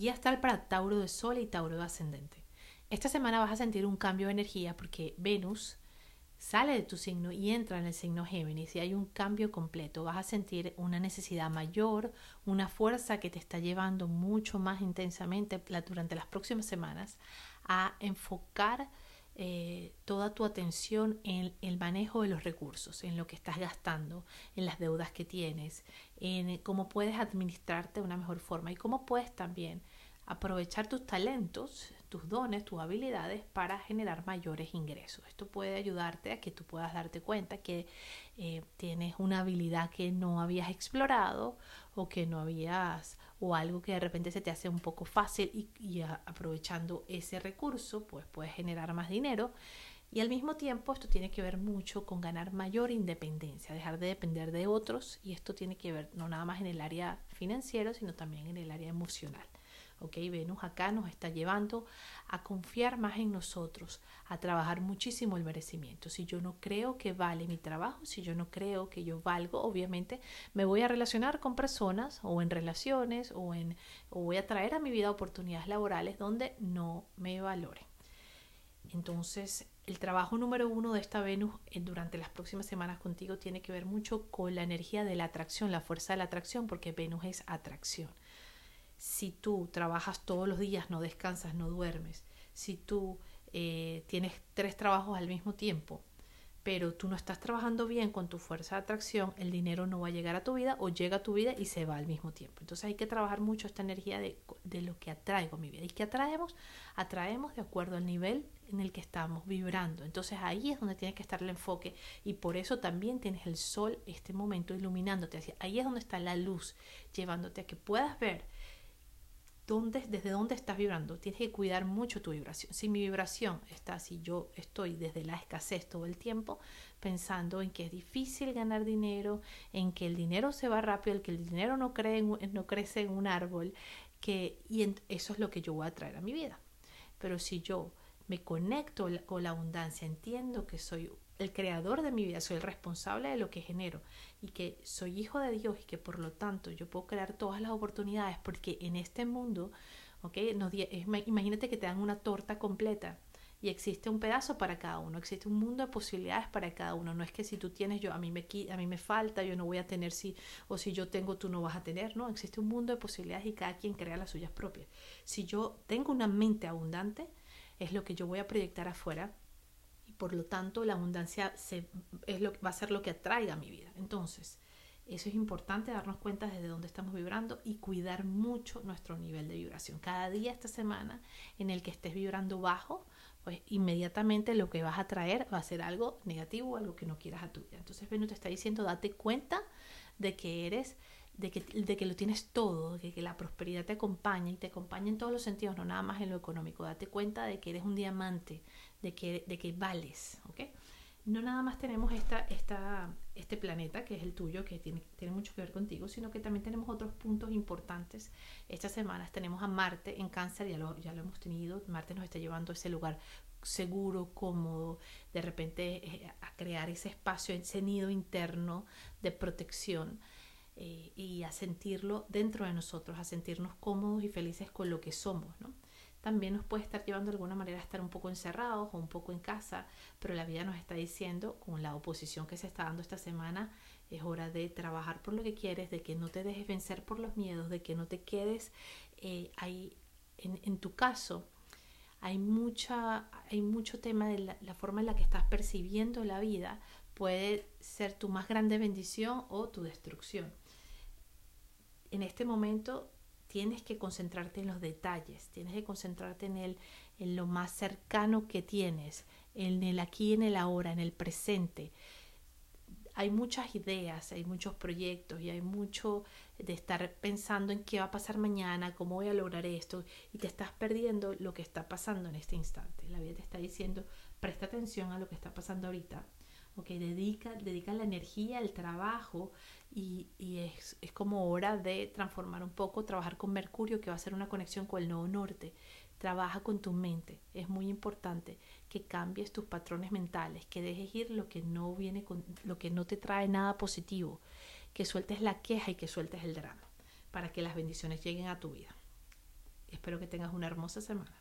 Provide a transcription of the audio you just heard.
y astral para Tauro de Sol y Tauro de Ascendente. Esta semana vas a sentir un cambio de energía porque Venus sale de tu signo y entra en el signo Géminis y hay un cambio completo. Vas a sentir una necesidad mayor, una fuerza que te está llevando mucho más intensamente durante las próximas semanas a enfocar eh, toda tu atención en el manejo de los recursos, en lo que estás gastando, en las deudas que tienes, en cómo puedes administrarte de una mejor forma y cómo puedes también aprovechar tus talentos, tus dones, tus habilidades para generar mayores ingresos. Esto puede ayudarte a que tú puedas darte cuenta que eh, tienes una habilidad que no habías explorado o que no habías o algo que de repente se te hace un poco fácil y, y aprovechando ese recurso pues puedes generar más dinero y al mismo tiempo esto tiene que ver mucho con ganar mayor independencia, dejar de depender de otros y esto tiene que ver no nada más en el área financiero sino también en el área emocional. ¿Ok? Venus acá nos está llevando a confiar más en nosotros, a trabajar muchísimo el merecimiento. Si yo no creo que vale mi trabajo, si yo no creo que yo valgo, obviamente me voy a relacionar con personas o en relaciones o, en, o voy a traer a mi vida oportunidades laborales donde no me valoren. Entonces, el trabajo número uno de esta Venus durante las próximas semanas contigo tiene que ver mucho con la energía de la atracción, la fuerza de la atracción, porque Venus es atracción si tú trabajas todos los días, no descansas, no duermes, si tú eh, tienes tres trabajos al mismo tiempo, pero tú no estás trabajando bien con tu fuerza de atracción, el dinero no va a llegar a tu vida o llega a tu vida y se va al mismo tiempo. Entonces hay que trabajar mucho esta energía de, lo que atraigo a mi vida. ¿Y qué atraemos? Atraemos de acuerdo al nivel en el que estamos vibrando. Entonces ahí es donde tiene que estar el enfoque y por eso también tienes el sol este momento iluminándote. Ahí es donde está la luz, llevándote a que puedas ver desde dónde estás vibrando. Tienes que cuidar mucho tu vibración. Si mi vibración está, si yo estoy desde la escasez todo el tiempo, pensando en que es difícil ganar dinero, en que el dinero se va rápido, en que el dinero no crece en un árbol, que, y eso es lo que yo voy a traer a mi vida. Pero si yo me conecto con la abundancia, entiendo que soy el creador de mi vida, soy el responsable de lo que genero y que soy hijo de Dios y que por lo tanto yo puedo crear todas las oportunidades porque en este mundo, ¿ok? imagínate que te dan una torta completa y existe un pedazo para cada uno, existe un mundo de posibilidades para cada uno. No es que si tú tienes yo, a mí me, a mí me falta, yo no voy a tener si, o si yo tengo, tú no vas a tener, no, existe un mundo de posibilidades y cada quien crea las suyas propias. Si yo tengo una mente abundante, es lo que yo voy a proyectar afuera por lo tanto la abundancia es lo, va a ser lo que atraiga a mi vida. Entonces, eso es importante darnos cuenta desde dónde estamos vibrando y cuidar mucho nuestro nivel de vibración. Cada día esta semana en el que estés vibrando bajo, pues inmediatamente lo que vas a traer va a ser algo negativo, algo que no quieras a tu vida. Entonces Venus te está diciendo, date cuenta de que eres de que, de que lo tienes todo, de que la prosperidad te acompaña y te acompaña en todos los sentidos, no nada más en lo económico. Date cuenta de que eres un diamante, de que, de que vales, ¿ok? No nada más tenemos esta, este planeta, que es el tuyo, que tiene, tiene mucho que ver contigo, sino que también tenemos otros puntos importantes. Estas semanas tenemos a Marte en cáncer, ya lo, ya lo hemos tenido, Marte nos está llevando a ese lugar seguro, cómodo, de repente eh, a crear ese espacio, ese nido interno de protección eh, y a sentirlo dentro de nosotros, a sentirnos cómodos y felices con lo que somos, ¿no? También nos puede estar llevando de alguna manera a estar un poco encerrados o un poco en casa, pero la vida nos está diciendo, con la oposición que se está dando esta semana, es hora de trabajar por lo que quieres, de que no te dejes vencer por los miedos, de que no te quedes eh, ahí. En, tu caso, hay, mucha, hay mucho tema de la, la forma en la que estás percibiendo la vida, puede ser tu más grande bendición o tu destrucción en este momento tienes que concentrarte en los detalles, tienes que concentrarte en, el, en lo más cercano que tienes, en el aquí, en el ahora, en el presente. Hay muchas ideas, hay muchos proyectos y hay mucho de estar pensando en qué va a pasar mañana, cómo voy a lograr esto y te estás perdiendo lo que está pasando en este instante. La vida te está diciendo, presta atención a lo que está pasando ahorita, Okay, dedica, dedica la energía, el trabajo y, es, es, como hora de transformar un poco, trabajar con Mercurio, que va a ser una conexión con el nuevo norte. Trabaja con tu mente. Es muy importante que cambies tus patrones mentales, que dejes ir lo que no viene con, lo que no te trae nada positivo, que sueltes la queja y que sueltes el drama para que las bendiciones lleguen a tu vida. Espero que tengas una hermosa semana.